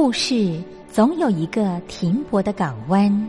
故事总有一个停泊的港湾。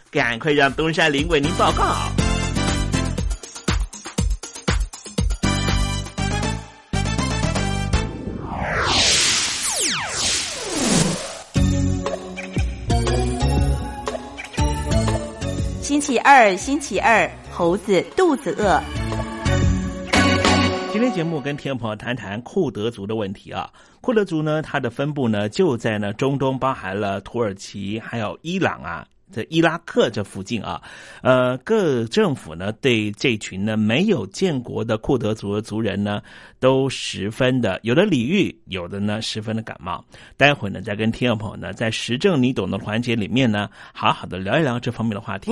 赶快让东山林为您报告。星期二，星期二，猴子肚子饿。今天节目跟听众朋友谈谈库德族的问题啊。库德族呢，它的分布呢就在呢中东，包含了土耳其还有伊朗啊。在伊拉克这附近啊，呃，各政府呢对这群呢没有建国的库德族族人呢，都十分的有的礼遇，有的呢十分的感冒。待会呢再跟听众朋友呢在时政你懂的环节里面呢，好好的聊一聊这方面的话题。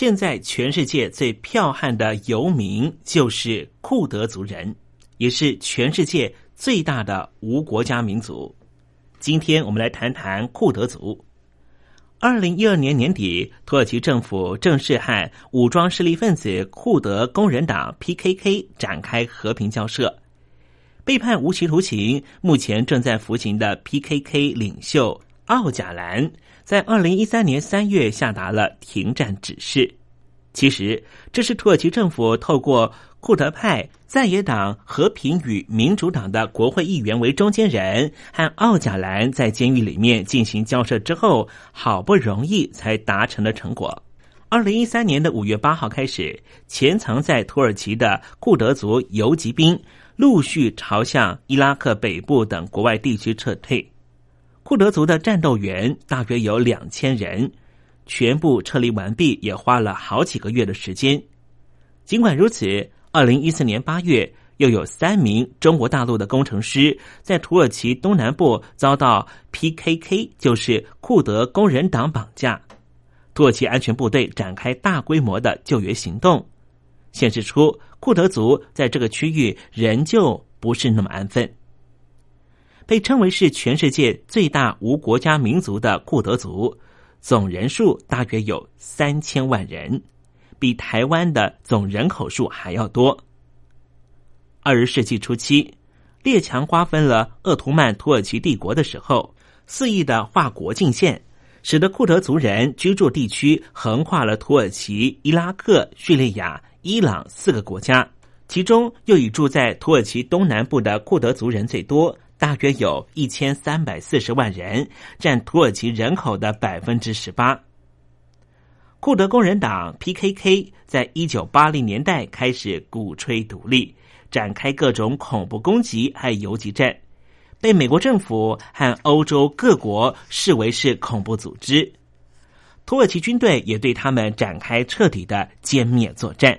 现在全世界最剽悍的游民就是库德族人，也是全世界最大的无国家民族。今天我们来谈谈库德族。二零一二年年底，土耳其政府正式和武装势力分子库德工人党 （PKK） 展开和平交涉。被判无期徒刑、目前正在服刑的 PKK 领袖奥贾兰在二零一三年三月下达了停战指示。其实，这是土耳其政府透过库德派在野党和平与民主党的国会议员为中间人，和奥贾兰在监狱里面进行交涉之后，好不容易才达成的成果。二零一三年的五月八号开始，潜藏在土耳其的库德族游击兵陆续朝向伊拉克北部等国外地区撤退。库德族的战斗员大约有两千人。全部撤离完毕，也花了好几个月的时间。尽管如此，二零一四年八月，又有三名中国大陆的工程师在土耳其东南部遭到 PKK，就是库德工人党绑架。土耳其安全部队展开大规模的救援行动，显示出库德族在这个区域仍旧不是那么安分。被称为是全世界最大无国家民族的库德族。总人数大约有三千万人，比台湾的总人口数还要多。二十世纪初期，列强瓜分了鄂图曼土耳其帝国的时候，肆意的划国境线，使得库德族人居住地区横跨了土耳其、伊拉克、叙利亚、伊朗四个国家，其中又以住在土耳其东南部的库德族人最多。大约有一千三百四十万人，占土耳其人口的百分之十八。库德工人党 （PKK） 在一九八零年代开始鼓吹独立，展开各种恐怖攻击和游击战，被美国政府和欧洲各国视为是恐怖组织。土耳其军队也对他们展开彻底的歼灭作战。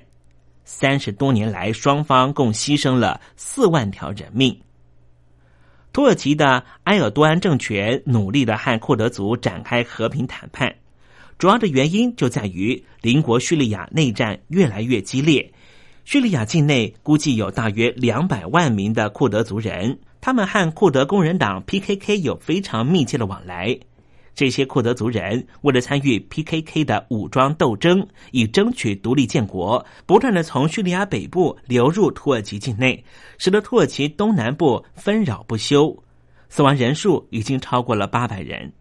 三十多年来，双方共牺牲了四万条人命。土耳其的埃尔多安政权努力的和库德族展开和平谈判，主要的原因就在于邻国叙利亚内战越来越激烈。叙利亚境内估计有大约两百万名的库德族人，他们和库德工人党 PKK 有非常密切的往来。这些库德族人为了参与 PKK 的武装斗争，以争取独立建国，不断的从叙利亚北部流入土耳其境内，使得土耳其东南部纷扰不休，死亡人数已经超过了八百人。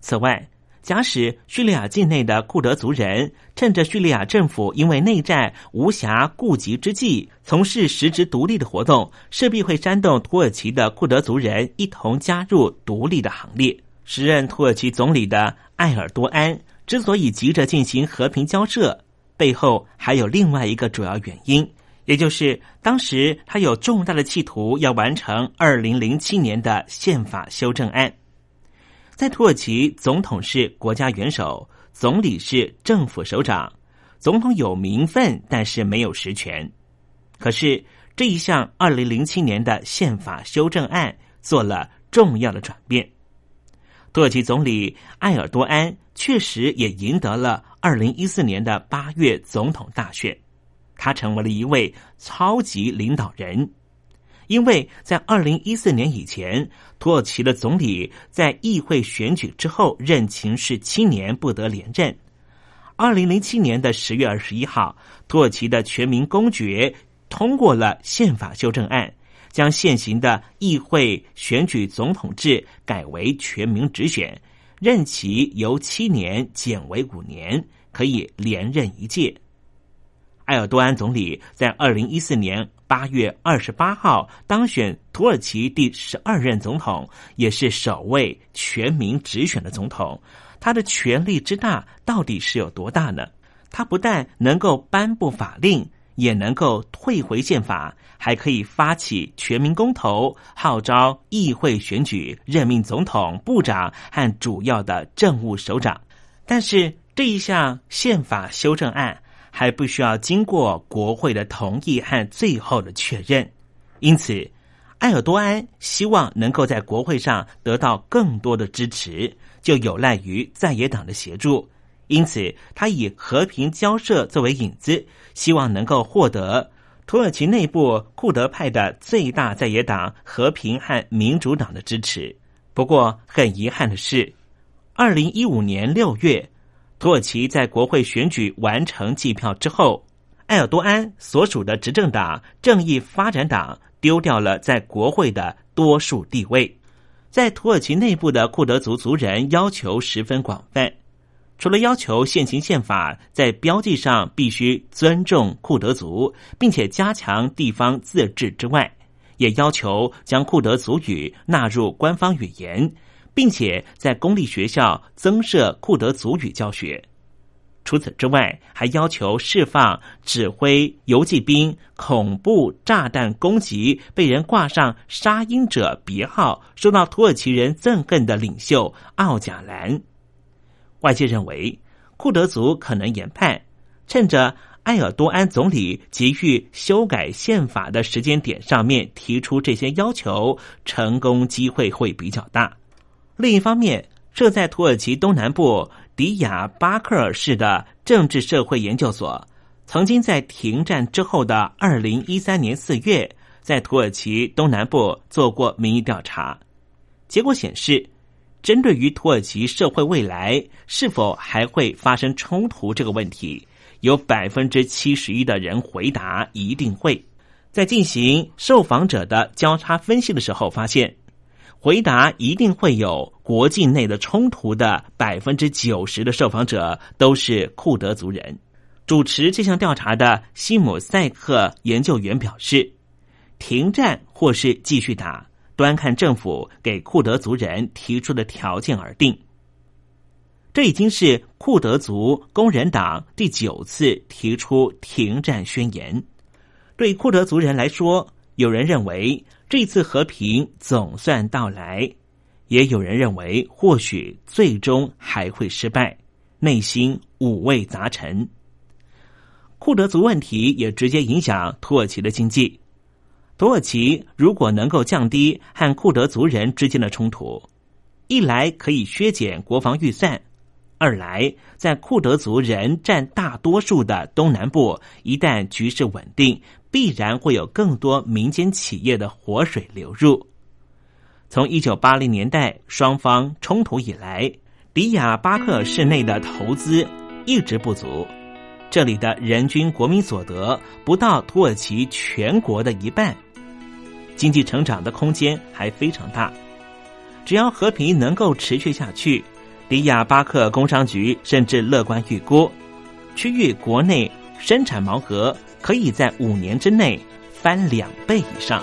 此外，假使叙利亚境内的库德族人趁着叙利亚政府因为内战无暇顾及之际，从事实质独立的活动，势必会煽动土耳其的库德族人一同加入独立的行列。时任土耳其总理的埃尔多安之所以急着进行和平交涉，背后还有另外一个主要原因，也就是当时他有重大的企图要完成二零零七年的宪法修正案。在土耳其，总统是国家元首，总理是政府首长，总统有名分，但是没有实权。可是这一项二零零七年的宪法修正案做了重要的转变。土耳其总理埃尔多安确实也赢得了二零一四年的八月总统大选，他成为了一位超级领导人。因为在二零一四年以前，土耳其的总理在议会选举之后任期是七年，不得连任。二零零七年的十月二十一号，土耳其的全民公决通过了宪法修正案。将现行的议会选举总统制改为全民直选，任期由七年减为五年，可以连任一届。埃尔多安总理在二零一四年八月二十八号当选土耳其第十二任总统，也是首位全民直选的总统。他的权力之大，到底是有多大呢？他不但能够颁布法令。也能够退回宪法，还可以发起全民公投，号召议会选举，任命总统、部长和主要的政务首长。但是这一项宪法修正案还不需要经过国会的同意和最后的确认，因此埃尔多安希望能够在国会上得到更多的支持，就有赖于在野党的协助。因此，他以和平交涉作为引子，希望能够获得土耳其内部库德派的最大在野党和平和民主党的支持。不过，很遗憾的是，二零一五年六月，土耳其在国会选举完成计票之后，埃尔多安所属的执政党正义发展党丢掉了在国会的多数地位。在土耳其内部的库德族族人要求十分广泛，除了要求现行宪法在标记上必须尊重库德族，并且加强地方自治之外，也要求将库德族语纳入官方语言，并且在公立学校增设库德族语教学。除此之外，还要求释放指挥游击兵恐怖炸弹攻击被人挂上“杀鹰者”别号、受到土耳其人憎恨的领袖奥贾兰。外界认为，库德族可能研判，趁着埃尔多安总理急于修改宪法的时间点上面提出这些要求，成功机会会比较大。另一方面，设在土耳其东南部。迪亚巴克尔市的政治社会研究所曾经在停战之后的二零一三年四月，在土耳其东南部做过民意调查，结果显示，针对于土耳其社会未来是否还会发生冲突这个问题，有百分之七十一的人回答一定会。在进行受访者的交叉分析的时候，发现。回答一定会有国境内的冲突的百分之九十的受访者都是库德族人。主持这项调查的西姆塞克研究员表示，停战或是继续打，端看政府给库德族人提出的条件而定。这已经是库德族工人党第九次提出停战宣言。对库德族人来说，有人认为。这次和平总算到来，也有人认为或许最终还会失败，内心五味杂陈。库德族问题也直接影响土耳其的经济。土耳其如果能够降低和库德族人之间的冲突，一来可以削减国防预算，二来在库德族人占大多数的东南部，一旦局势稳定。必然会有更多民间企业的活水流入。从一九八零年代双方冲突以来，迪亚巴克市内的投资一直不足，这里的人均国民所得不到土耳其全国的一半，经济成长的空间还非常大。只要和平能够持续下去，迪亚巴克工商局甚至乐观预估，区域国内生产毛额。可以在五年之内翻两倍以上。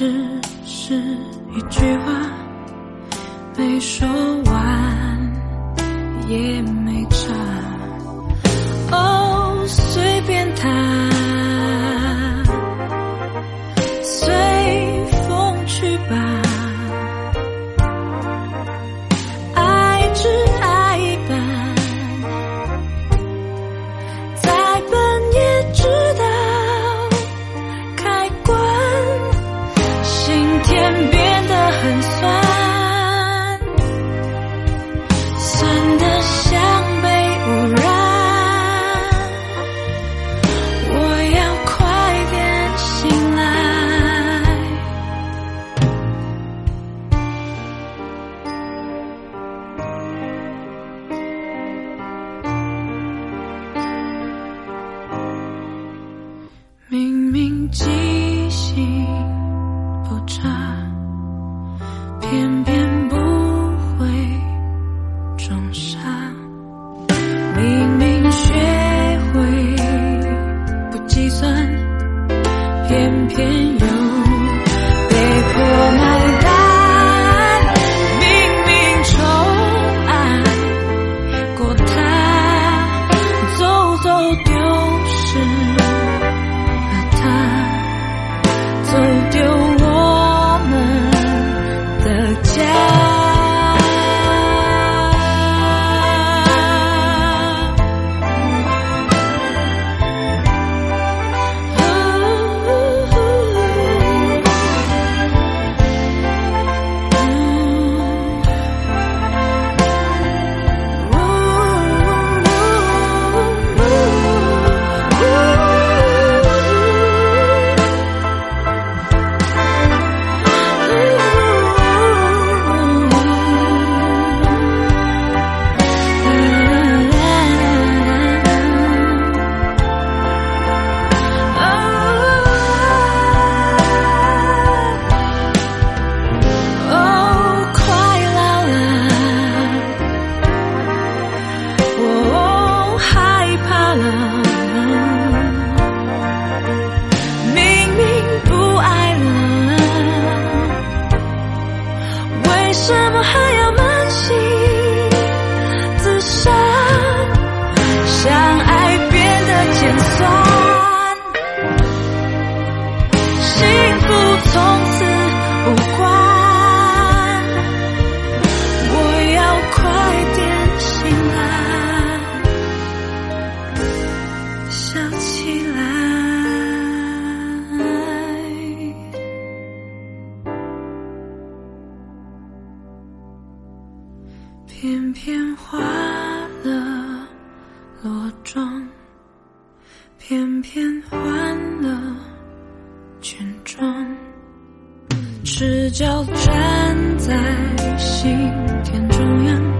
只是一句话没说完也没片片化了裸妆片片换了裙装赤脚站在心田中央。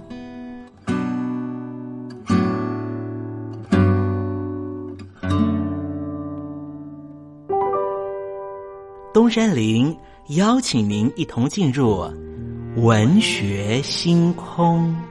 东山林邀请您一同进入文学星空。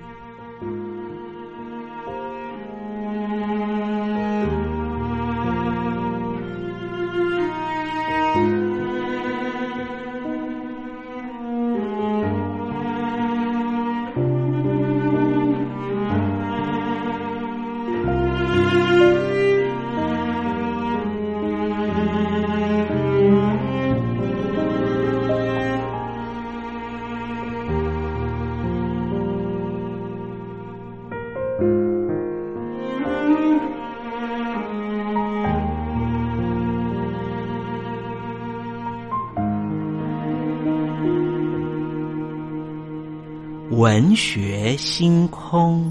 文学星空，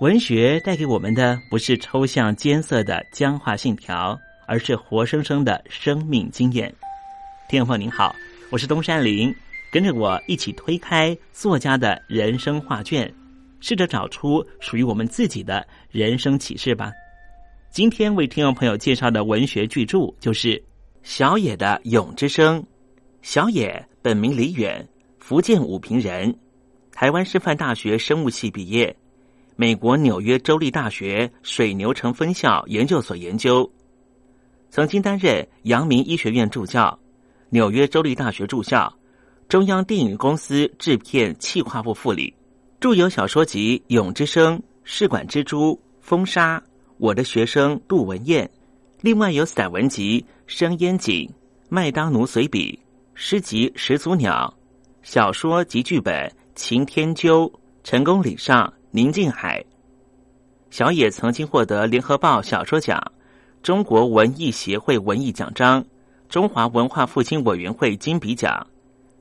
文学带给我们的不是抽象艰涩的僵化信条，而是活生生的生命经验。听众朋友您好，我是东山林，跟着我一起推开作家的人生画卷，试着找出属于我们自己的人生启示吧。今天为听众朋友介绍的文学巨著就是小野的《咏之声》。小野本名李远，福建武平人，台湾师范大学生物系毕业，美国纽约州立大学水牛城分校研究所研究，曾经担任阳明医学院助教、纽约州立大学助教、中央电影公司制片企划部副理，著有小说集《咏之声》《试管蜘蛛》《风沙》《我的学生杜文燕》，另外有散文集《生烟景》《麦当奴随笔》。诗集《始祖鸟》，小说及剧本《擎天鸠》，成功礼上宁静海。小野曾经获得联合报小说奖、中国文艺协会文艺奖章、中华文化复兴委员会金笔奖、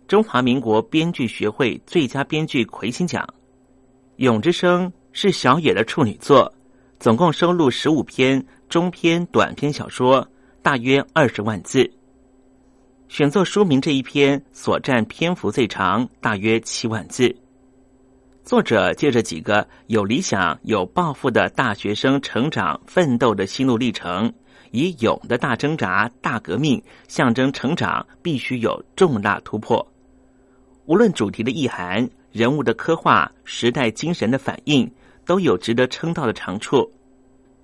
中华民国编剧学会最佳编剧魁星奖。《永之声》是小野的处女作，总共收录十五篇中篇短篇小说，大约二十万字。选作书名这一篇所占篇幅最长，大约七万字。作者借着几个有理想、有抱负的大学生成长奋斗的心路历程，以勇的大挣扎、大革命，象征成长必须有重大突破。无论主题的意涵、人物的刻画、时代精神的反应，都有值得称道的长处。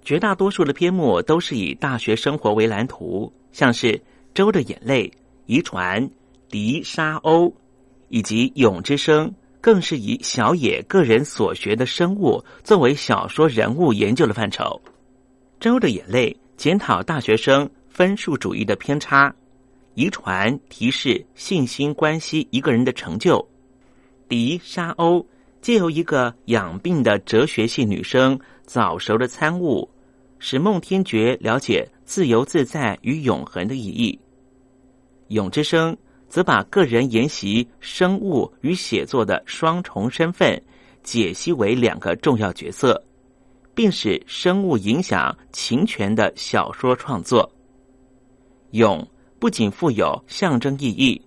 绝大多数的篇目都是以大学生活为蓝图，像是《周的眼泪》。遗传、笛沙鸥以及永之声，更是以小野个人所学的生物作为小说人物研究的范畴。周的眼泪检讨大学生分数主义的偏差，遗传提示信心关系一个人的成就。笛沙鸥借由一个养病的哲学系女生早熟的参悟，使孟天觉了解自由自在与永恒的意义。永之声则把个人研习生物与写作的双重身份解析为两个重要角色，并使生物影响情权的小说创作。永不仅富有象征意义，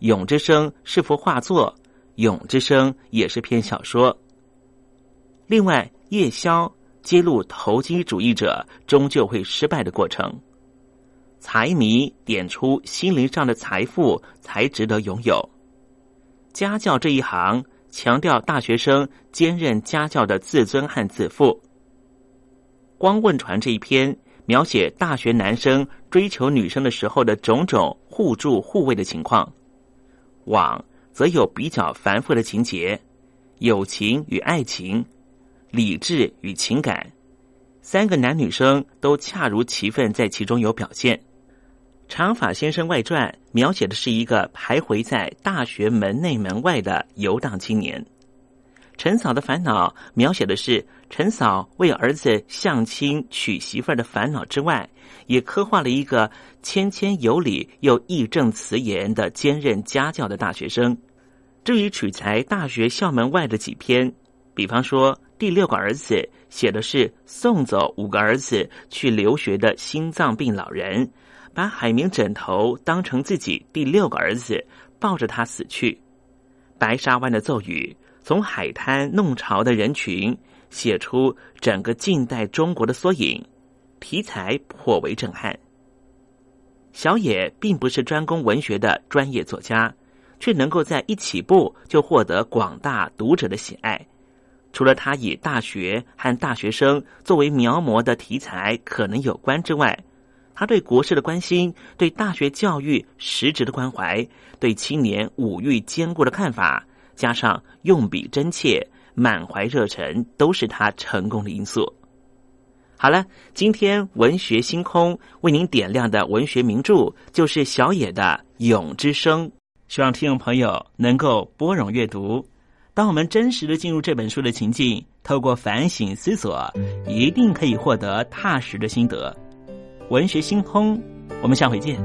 永之声是幅画作，永之声也是篇小说。另外，夜宵揭露投机主义者终究会失败的过程。财迷点出心灵上的财富才值得拥有。家教这一行强调大学生兼任家教的自尊和自负。光问传这一篇描写大学男生追求女生的时候的种种互助互慰的情况。网则有比较繁复的情节，友情与爱情，理智与情感，三个男女生都恰如其分在其中有表现。《长发先生外传》描写的是一个徘徊在大学门内门外的游荡青年。陈嫂的烦恼描写的是陈嫂为儿子相亲娶媳妇儿的烦恼之外，也刻画了一个谦谦有礼又义正辞严的兼任家教的大学生。至于取材大学校门外的几篇，比方说《第六个儿子》，写的是送走五个儿子去留学的心脏病老人。把海绵枕头当成自己第六个儿子，抱着他死去。白沙湾的奏语，从海滩弄潮的人群，写出整个近代中国的缩影，题材颇为震撼。小野并不是专攻文学的专业作家，却能够在一起步就获得广大读者的喜爱。除了他以大学和大学生作为描摹的题材可能有关之外，他对国事的关心，对大学教育实质的关怀，对青年五育兼顾的看法，加上用笔真切、满怀热忱，都是他成功的因素。好了，今天文学星空为您点亮的文学名著，就是小野的《咏之声》。希望听众朋友能够拨冗阅读。当我们真实的进入这本书的情境，透过反省思索，一定可以获得踏实的心得。文学星空，我们下回见。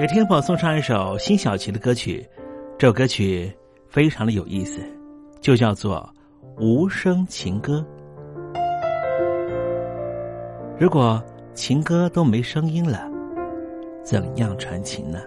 给天宝送上一首辛晓琪的歌曲，这首歌曲非常的有意思，就叫做《无声情歌》。如果情歌都没声音了，怎样传情呢？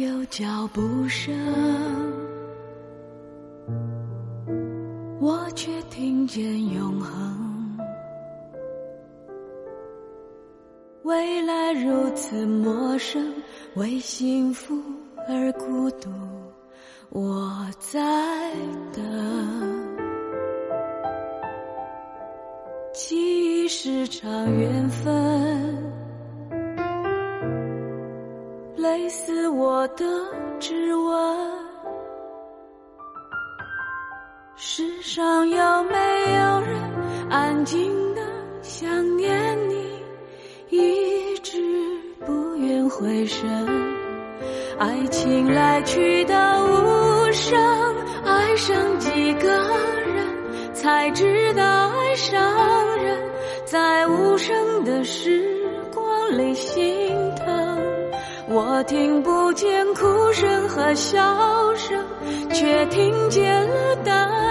有脚步声，我却听见永恒。未来如此陌生，为幸福而孤独，我在等。记忆是场缘世上有没有人安静的想念你，一直不愿回神？爱情来去的无声，爱上几个人才知道爱上人，在无声的时光里心疼。我听不见哭声和笑声，却听见了单纯。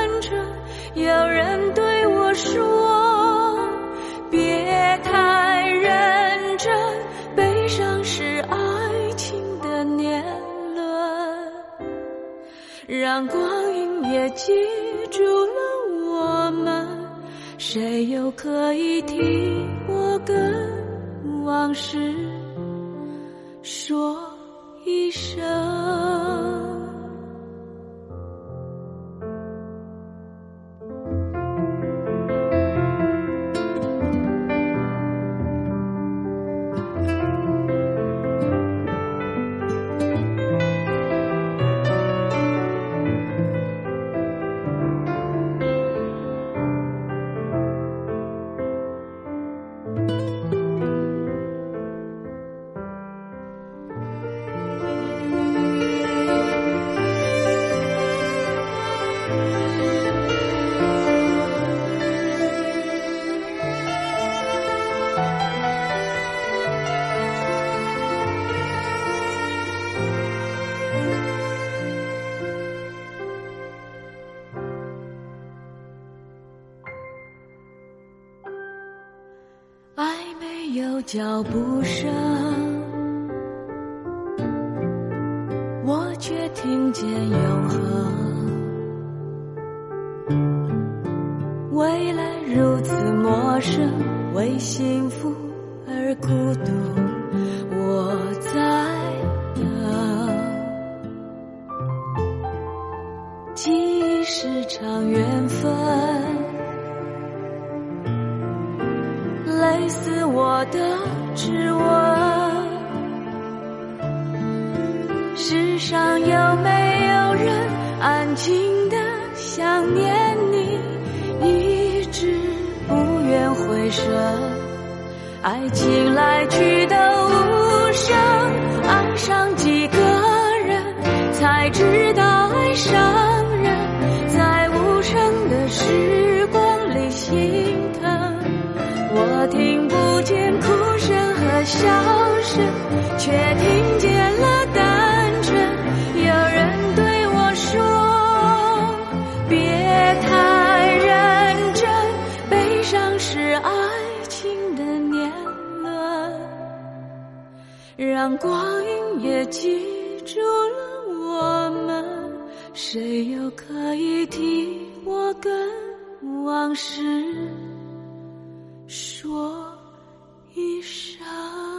有人对我说：“别太认真，悲伤是爱情的年轮。”让光阴也记住了我们，谁又可以替我跟往事？说一声。脚步声，我却听见永恒。未来如此陌生，为心让光阴也记住了我们。谁又可以替我跟往事说一声？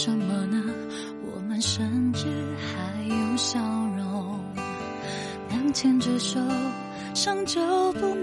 什么呢？我们甚至还有笑容，能牵着手，伤就不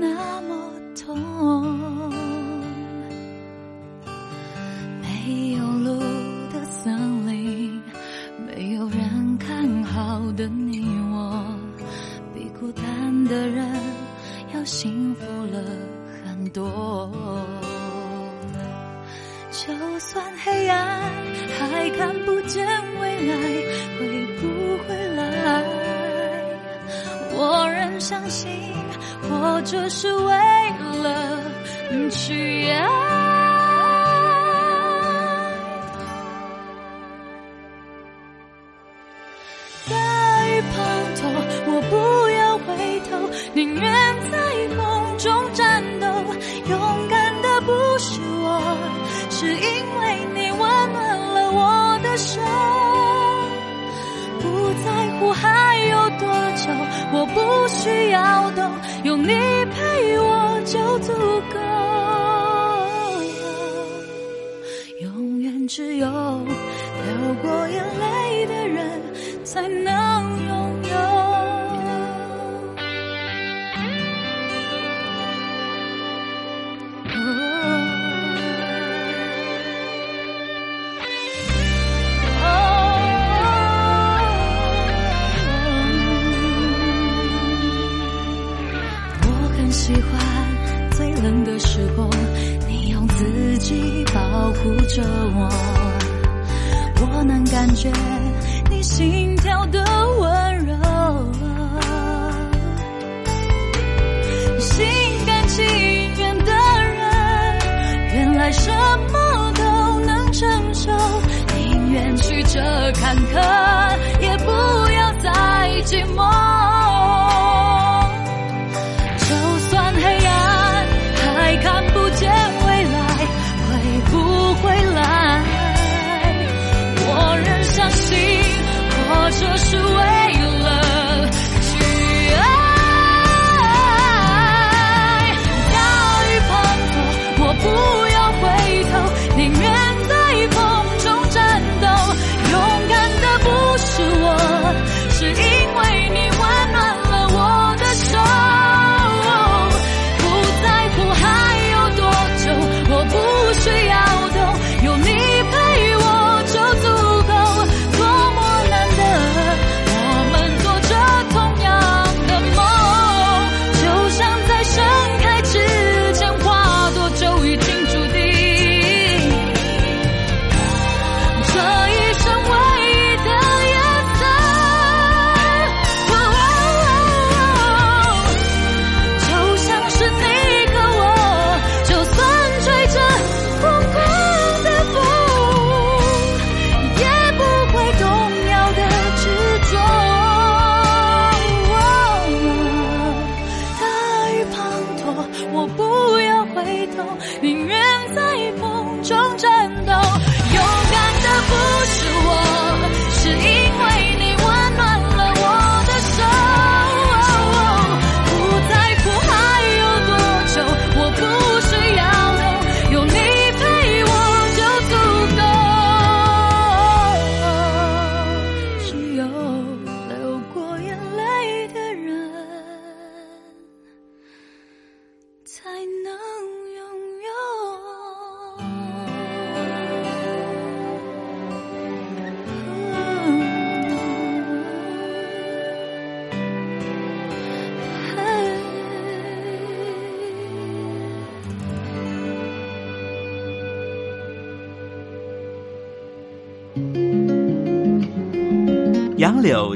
只有流过眼泪的人才能拥有。